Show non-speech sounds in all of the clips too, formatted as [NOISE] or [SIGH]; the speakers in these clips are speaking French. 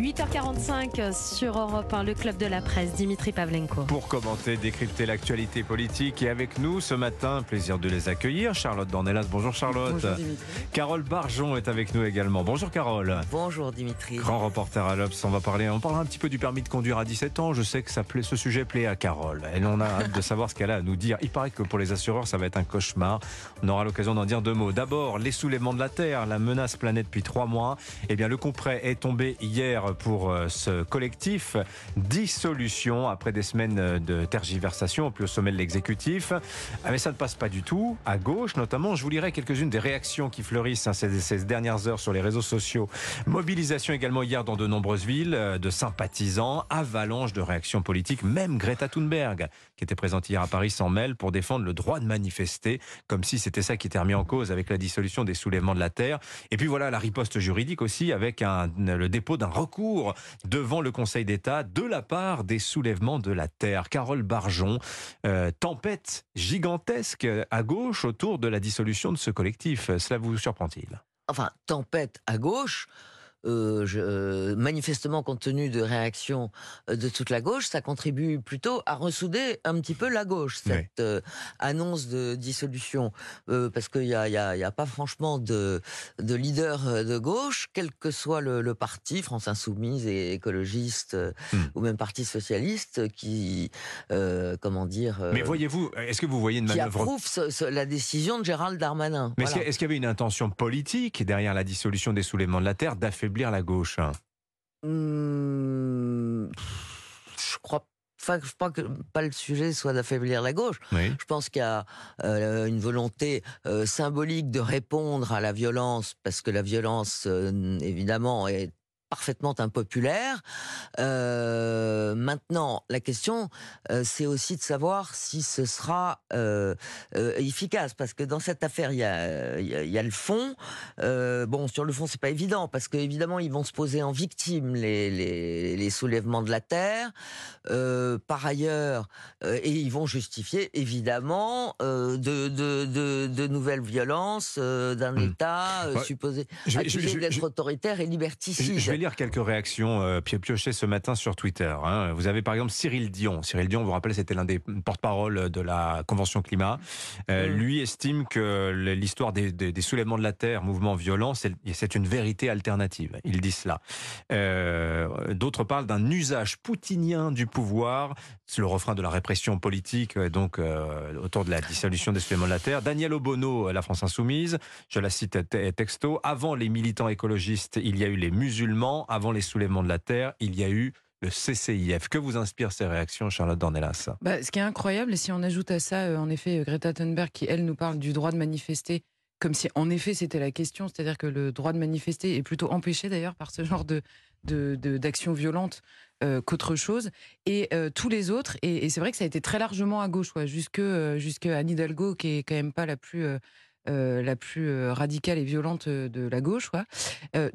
8h45 sur Europe 1, le club de la presse, Dimitri Pavlenko. Pour commenter, décrypter l'actualité politique et avec nous ce matin, plaisir de les accueillir. Charlotte Dornelas, bonjour Charlotte. Bonjour Dimitri. Carole Barjon est avec nous également. Bonjour Carole. Bonjour Dimitri. Grand reporter à l'Obs, on va parler, on parlera un petit peu du permis de conduire à 17 ans. Je sais que ça plaît, ce sujet plaît à Carole. Elle en a hâte de savoir ce qu'elle a à nous dire. Il paraît que pour les assureurs, ça va être un cauchemar. On aura l'occasion d'en dire deux mots. D'abord, les soulèvements de la Terre, la menace planète depuis trois mois. Eh bien, le coup près est tombé hier pour euh, ce collectif. Dissolution après des semaines de tergiversation au plus haut sommet de l'exécutif. Ah, mais ça ne passe pas du tout. À gauche, notamment, je vous lirai quelques-unes des réactions qui fleurissent hein, ces, dernières heures sur les réseaux sociaux. Mobilisation également hier dans de nombreuses villes euh, de sympathisants, avalanche de réactions politiques, même Greta Thunberg, qui était présente hier à Paris, s'en mêle pour défendre le droit de manifester, comme si c'était ça qui était remis en cause avec la dissolution des soulèvements de la Terre. Et puis voilà la riposte juridique aussi avec le dépôt d'un recours devant le Conseil d'État de la part des soulèvements de la Terre. Carole Barjon, euh, tempête gigantesque à gauche autour de la dissolution de ce collectif. Cela vous surprend-il? Enfin, tempête à gauche. Euh, je, euh, manifestement, compte tenu de réactions euh, de toute la gauche, ça contribue plutôt à ressouder un petit peu la gauche, cette Oui. euh, annonce de dissolution. Parce qu'il n'y a, y a- il y a pas franchement de, de leader de gauche, quel que soit le, le parti, France Insoumise et écologiste, Hmm. ou même Parti Socialiste, qui, comment dire, Mais voyez-vous, est-ce que vous voyez une qui manœuvre approuve ce- ce- la décision de Gérald Darmanin? Mais Voilà. est-ce qu'il y avait une intention politique derrière la dissolution des soulèvements de la Terre d'affaiblir la gauche Hmm, je crois pas, je crois que pas le sujet soit d'affaiblir la gauche. Oui. Je pense qu'il y a euh, une volonté euh, symbolique de répondre à la violence, parce que la violence, euh, évidemment, est parfaitement impopulaire. Euh, maintenant, la question, euh, c'est aussi de savoir si ce sera euh, efficace, parce que dans cette affaire, il y a, le fond. Bon, sur le fond, c'est pas évident, parce qu'évidemment, ils vont se poser en victime les, les soulèvements de la terre. Euh, par ailleurs, euh, et ils vont justifier évidemment euh, de, de, de, de nouvelles violences d'un Hmm. État supposé accusé d'être autoritaire et liberticide. je vais lire quelques réactions pi- piochées ce matin sur Twitter. hein. Vous avez par exemple Cyril Dion. Cyril Dion, vous vous rappelez, c'était l'un des porte-parole de la Convention climat. Euh, Mm. Lui estime que l'histoire des, des- des soulèvements de la Terre, mouvement violent, c'est une vérité alternative. Il dit cela. Euh, D'autres d'un usage poutinien du pouvoir. C'est le refrain de la répression politique, euh, donc euh, autour de la dissolution des soulèvements de la Terre. Daniel Obono, La France Insoumise, je la cite te- texto. Avant les militants écologistes, il y a eu les musulmans. Avant les soulèvements de la Terre, il y a eu le CCIF. Que vous inspirent ces réactions, Charlotte Dornelas? Bah, ce qui est incroyable, et si on ajoute à ça, euh, en effet, euh, Greta Thunberg, qui, elle, nous parle du droit de manifester, comme si, en effet, c'était la question, c'est-à-dire que le droit de manifester est plutôt empêché, d'ailleurs, par ce genre de de- de- d'actions violentes euh, qu'autre chose. Et euh, tous les autres, et, et c'est vrai que ça a été très largement à gauche, ouais, jusque, euh, jusque Anne Hidalgo, qui est quand même pas la plus... la plus radicale et violente de la gauche,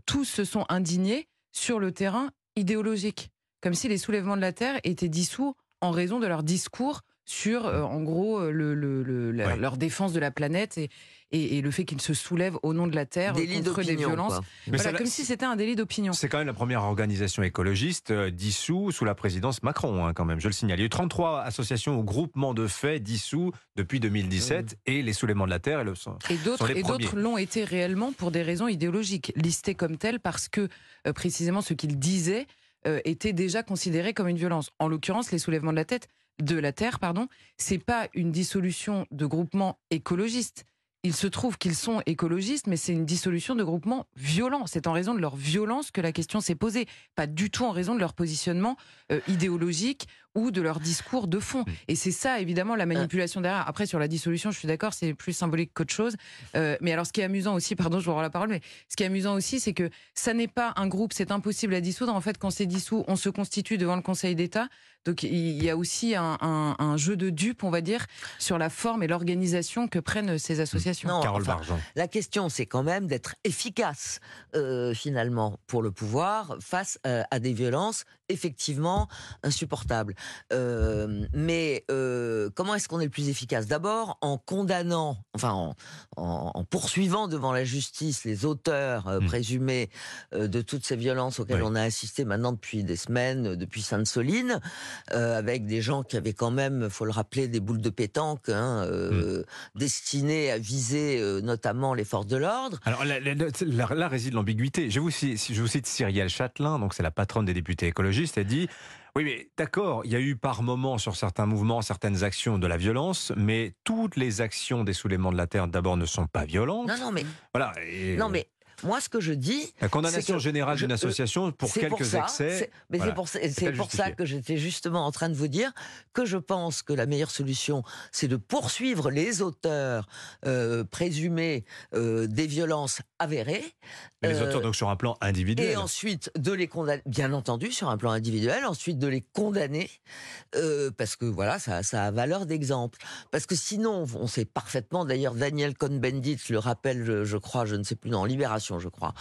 tous se sont indignés sur le terrain idéologique, comme si les soulèvements de la terre étaient dissous en raison de leur discours sur, euh, en gros, le, le- le- la- Ouais. leur défense de la planète et, et, et le fait qu'ils se soulèvent au nom de la terre Délit contre des violences. quoi. Mais Voilà, ça- comme si c'était un délit d'opinion. C'est quand même la première organisation écologiste euh, dissous sous la présidence Macron, hein, quand même, je le signale. Il y a eu 33 associations ou groupements de faits dissous depuis 2017 et les soulèvements de la Terre et le sont. Et sont d'autres les et d'autres l'ont été réellement pour des raisons idéologiques, listés comme tels parce que euh, précisément ce qu'ils disaient euh, était déjà considéré comme une violence. En l'occurrence, les soulèvements de la tête de la terre, pardon, c'est pas une dissolution de groupements écologistes. Il se trouve qu'ils sont écologistes, mais c'est une dissolution de groupements violents. C'est en raison de leur violence que la question s'est posée, pas du tout en raison de leur positionnement euh, idéologique ou de leur discours de fond. Et c'est ça, évidemment, la manipulation derrière. Après, sur la dissolution, je suis d'accord, c'est plus symbolique qu'autre chose. Euh, mais alors, ce qui est amusant aussi, [LAUGHS] pardon, je vous rends la parole, mais ce qui est amusant aussi, c'est que ça n'est pas un groupe, c'est impossible à dissoudre. En fait, quand c'est dissous, on se constitue devant le Conseil d'État. Donc, il y a aussi un, un- un jeu de dupes, on va dire, sur la forme et l'organisation que prennent ces associations. Non, Carole enfin. La question, c'est quand même d'être efficace, euh, finalement, pour le pouvoir face euh, à des violences effectivement insupportables. Euh, mais euh, comment est-ce qu'on est le plus efficace? D'abord en condamnant, enfin en, en- en poursuivant devant la justice les auteurs euh, Mm. présumés de toutes ces violences auxquelles Oui. on a assisté maintenant depuis des semaines, depuis Sainte-Soline, avec des gens qui avaient quand même, faut le rappeler, des boules de pétanque hein, euh, destinées à viser notamment les forces de l'ordre. Alors là, là- là- là réside l'ambiguïté. Je vous, cite, je vous cite Cyrielle Châtelain, donc c'est la patronne des députés écologistes, elle dit oui, mais d'accord, il y a eu par moment sur certains mouvements, certaines actions de la violence, mais toutes les actions des soulèvements de la terre d'abord ne sont pas violentes. Non, non, mais Voilà. et non, mais moi, ce que je dis, la condamnation générale d'une euh, association pour c'est quelques pour ça, excès. Mais voilà, c'est pour, ça- pour que j'étais justement en train de vous dire que je pense que la meilleure solution, c'est de poursuivre les auteurs euh, présumés euh, des violences avérées. Les euh, auteurs, donc sur un plan individuel. Et ensuite de les condamner, bien entendu, sur un plan individuel, ensuite de les condamner, euh, parce que voilà, ça, ça a valeur d'exemple. Parce que sinon, on sait parfaitement, d'ailleurs, Daniel Cohn-Bendit le rappelle, je, je crois, je ne sais plus, dans Libération, je crois,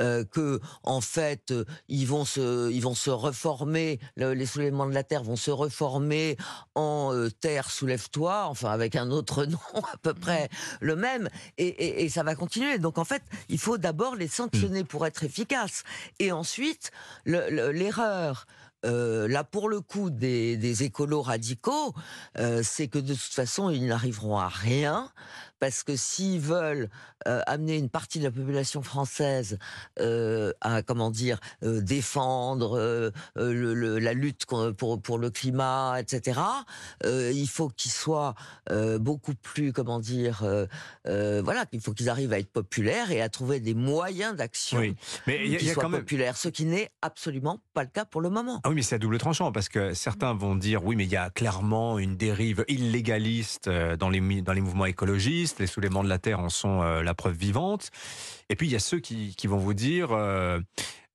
euh, que en fait, euh, ils vont se, ils vont se reformer, le- les soulèvements de la terre vont se reformer en euh, terre soulève-toi, enfin avec un autre [LAUGHS] nom à peu près le même, et, et- et ça va continuer. Donc en fait, il faut d'abord les sanctionner pour être efficace, et ensuite le- le- l'erreur. euh, là, pour le coup, des, des écolos radicaux, euh, c'est que de toute façon, ils n'arriveront à rien, parce que s'ils veulent euh, amener une partie de la population française euh, à, comment dire, euh, défendre le- le- la lutte pour, pour le climat, etc., il faut qu'ils soient beaucoup plus, comment dire, voilà, il faut qu'ils arrivent à être populaires et à trouver des moyens d'action Oui, mais il y a, qui y a soient quand même. populaires, ce qui n'est absolument pas le cas pour le moment. Ah oui, mais c'est à double tranchant parce que certains vont dire oui, mais il y a clairement une dérive illégaliste dans les, dans les mouvements écologistes. Les soulèvements de la terre en sont euh, la preuve vivante. Et puis il y a ceux qui, qui vont vous dire euh,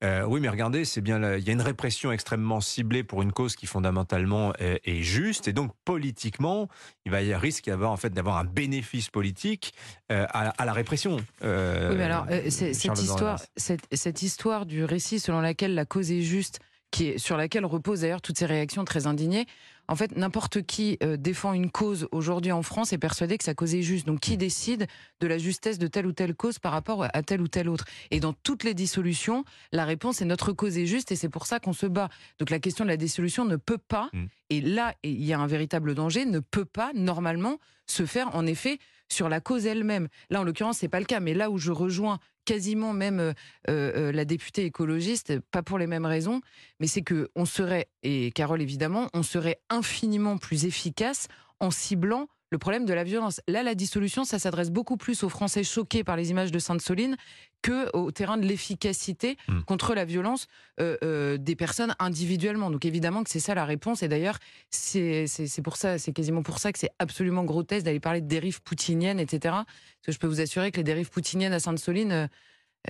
euh, oui, mais regardez, c'est bien, il y a une répression extrêmement ciblée pour une cause qui fondamentalement est, est juste, et donc politiquement, il va y avoir risque d'avoir en fait d'avoir un bénéfice politique euh, à, à la répression. Euh, Oui, mais alors, cette, histoire, Dornelas. cette, cette histoire du récit selon laquelle la cause est juste, qui est, sur laquelle reposent d'ailleurs toutes ces réactions très indignées, en fait, n'importe qui euh, défend une cause aujourd'hui en France est persuadé que sa cause est juste. Donc, qui décide de la justesse de telle ou telle cause par rapport à telle ou telle autre? Et dans toutes les dissolutions, la réponse est notre cause est juste et c'est pour ça qu'on se bat. Donc, la question de la dissolution ne peut pas, Mm. et là, il y a un véritable danger, ne peut pas normalement se faire en effet sur la cause elle-même. Là, en l'occurrence, c'est pas le cas, mais là où je rejoins quasiment même euh, euh, la députée écologiste, pas pour les mêmes raisons, mais c'est que on serait, et Carole évidemment, on serait infiniment plus efficace en ciblant le problème de la violence. Là, la dissolution, ça s'adresse beaucoup plus aux Français choqués par les images de Sainte-Soline que au terrain de l'efficacité Mm. contre la violence euh, euh, des personnes individuellement. Donc évidemment que c'est ça la réponse. Et d'ailleurs, c'est pour ça, c'est quasiment pour ça que c'est absolument grotesque d'aller parler de dérives poutiniennes, etc. Parce que je peux vous assurer que les dérives poutiniennes à Sainte-Soline, euh,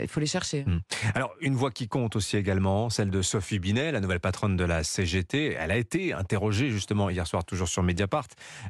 il faut les chercher. Alors, une voix qui compte aussi également, celle de Sophie Binet, la nouvelle patronne de la CGT. Elle a été interrogée justement hier soir, toujours sur Mediapart,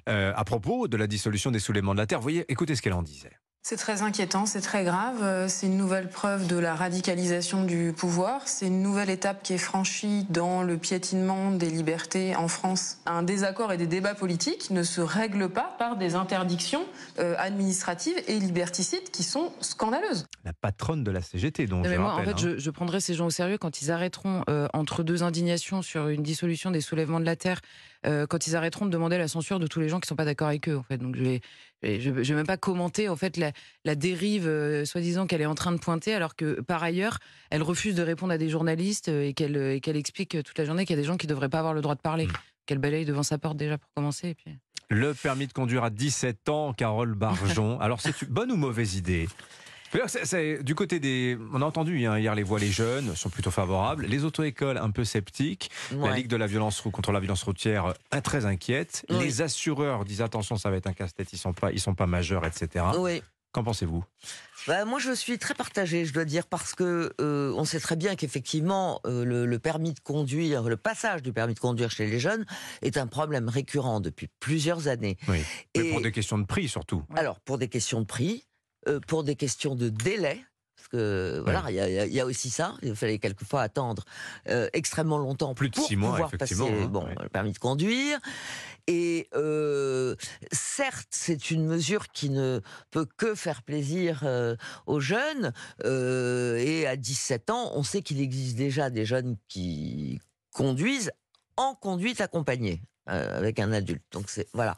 euh, à propos de la dissolution des soulèvements de la Terre. Vous voyez, écoutez ce qu'elle en disait. C'est très inquiétant, c'est très grave. Euh, C'est une nouvelle preuve de la radicalisation du pouvoir. C'est une nouvelle étape qui est franchie dans le piétinement des libertés en France. Un désaccord et des débats politiques ne se règlent pas par des interdictions euh, administratives et liberticides qui sont scandaleuses. La patronne de la CGT, donc Non, je mais moi, rappelle. en fait, hein. je, je prendrai ces gens au sérieux quand ils arrêteront, euh, entre deux indignations sur une dissolution des soulèvements de la Terre, euh, quand ils arrêteront de demander la censure de tous les gens qui sont pas d'accord avec eux. En fait, donc je vais, je, vais- je vais même pas commenter en fait la, la dérive, euh, soi-disant qu'elle est en train de pointer, alors que par ailleurs, elle refuse de répondre à des journalistes euh, et qu'elle explique toute la journée qu'il y a des gens qui devraient pas avoir le droit de parler. Mm. Qu'elle balaye devant sa porte déjà pour commencer. Et puis... Le permis de conduire à 17 ans, Carole Barjon. [LAUGHS] Alors, c'est une bonne ou mauvaise idée? Du côté des, on a entendu hein, hier les voix, les jeunes sont plutôt favorables, les auto-écoles un peu sceptiques, la. Ligue de la violence contre la violence routière euh, très inquiète, Oui. les assureurs disent attention, ça va être un casse-tête, ils sont pas, ils sont pas majeurs, etc. Oui. Qu'en pensez-vous? Bah, moi, je suis très partagée, je dois dire, parce que euh, on sait très bien qu'effectivement, euh, le, le permis de conduire, le passage du permis de conduire chez les jeunes est un problème récurrent depuis plusieurs années. Oui. Mais Et- pour des questions de prix surtout. Alors, pour des questions de prix, pour des questions de délai, Parce que voilà, il y, a- y y aussi ça. Il fallait quelquefois attendre euh, extrêmement longtemps Plus de pour six mois, pouvoir passer effectivement, hein, bon, ouais. le permis de conduire. Et euh, certes, c'est une mesure qui ne peut que faire plaisir euh, aux jeunes. euh, et à 17 ans, on sait qu'il existe déjà des jeunes qui conduisent en conduite accompagnée. Euh, avec un adulte. Donc c'est voilà.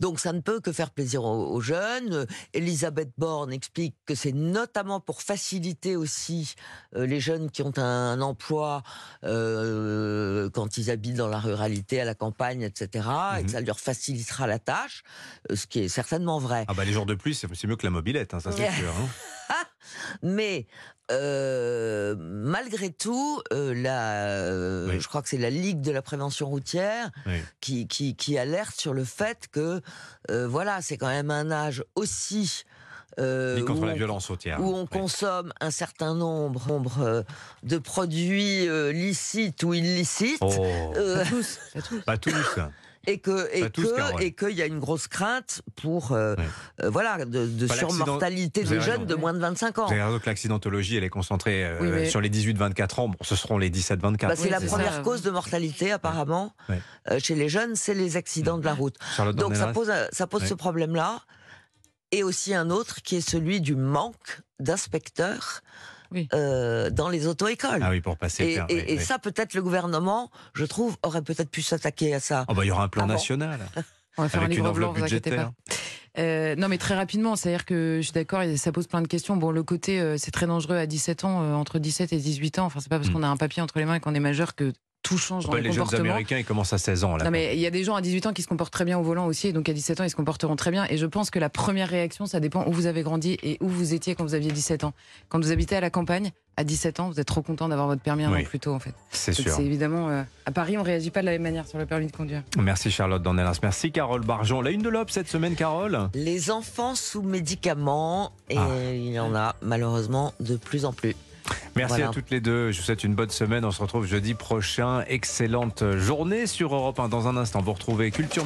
Donc ça ne peut que faire plaisir aux, aux jeunes. Euh, Elisabeth Borne explique que c'est notamment pour faciliter aussi euh, les jeunes qui ont un, emploi euh, quand ils habitent dans la ruralité, à la campagne, etc. Et Mhm. que ça leur facilitera la tâche, ce qui est certainement vrai. Ah bah les jours de pluie, c'est mieux que la mobilette, hein, ça c'est sûr. hein. [LAUGHS] Mais euh, malgré tout, euh, la, euh, Oui. je crois que c'est la Ligue de la prévention routière Oui. qui, qui, qui alerte sur le fait que euh, voilà, c'est quand même un âge aussi euh, contre où la on- violence routière. où on consomme un certain nombre, nombre, de produits euh, licites ou illicites. Oh, euh, Pas tous, pas tous. Et que et que et qu'il y a une grosse crainte pour euh, Ouais. euh, voilà de, surmortalité des jeunes de moins de 25 ans. Raison que l'accidentologie, elle est concentrée euh, Oui, mais- sur les 18-24 ans. Bon, ce seront les 17-24. Bah, c'est Oui, la c'est ça, première cause de mortalité apparemment Ouais. euh, chez les jeunes, c'est les accidents de la route. Charlotte Donc ça pose ça pose Ouais. ce problème-là et aussi un autre qui est celui du manque d'inspecteurs Oui. euh, dans les auto-écoles. Ah oui, pour passer Et, le permis, et- et oui. ça, peut-être le gouvernement, je trouve, aurait peut-être pu s'attaquer à ça. Oh bah, il y aura un plan Avant. national [LAUGHS] On va faire un avec livre blanc, vous inquiétez budgétaire. pas. Euh, non, mais très rapidement, c'est-à-dire que je suis d'accord, et ça pose plein de questions. Bon, le côté, euh, c'est très dangereux à 17 ans, euh, entre 17 et 18 ans. Enfin, c'est pas parce Mm. qu'on a un papier entre les mains et qu'on est majeur que tout change dans Pas le les jeunes comportement. américains, ils commencent à 16 ans. Là, Non, mais il y a des gens à 18 ans qui se comportent très bien au volant aussi, et donc à 17 ans, ils se comporteront très bien. Et je pense que la première réaction, ça dépend où vous avez grandi et où vous étiez quand vous aviez 17 ans. Quand vous habitez à la campagne, à 17 ans, vous êtes trop content d'avoir votre permis un Oui. an plus tôt, en fait. c'est sûr. C'est évidemment. euh, à Paris, on réagit pas de la même manière sur le permis de conduire. Merci Charlotte Dornelas. Merci Carole Barjon. La une de l'Op cette semaine, Carole? Les enfants sous médicaments, et Ah. il y en a malheureusement de plus en plus. Merci Voilà. à toutes les deux. Je vous souhaite une bonne semaine. On se retrouve jeudi prochain. Excellente journée sur Europe 1. Dans un instant, vous retrouvez Culture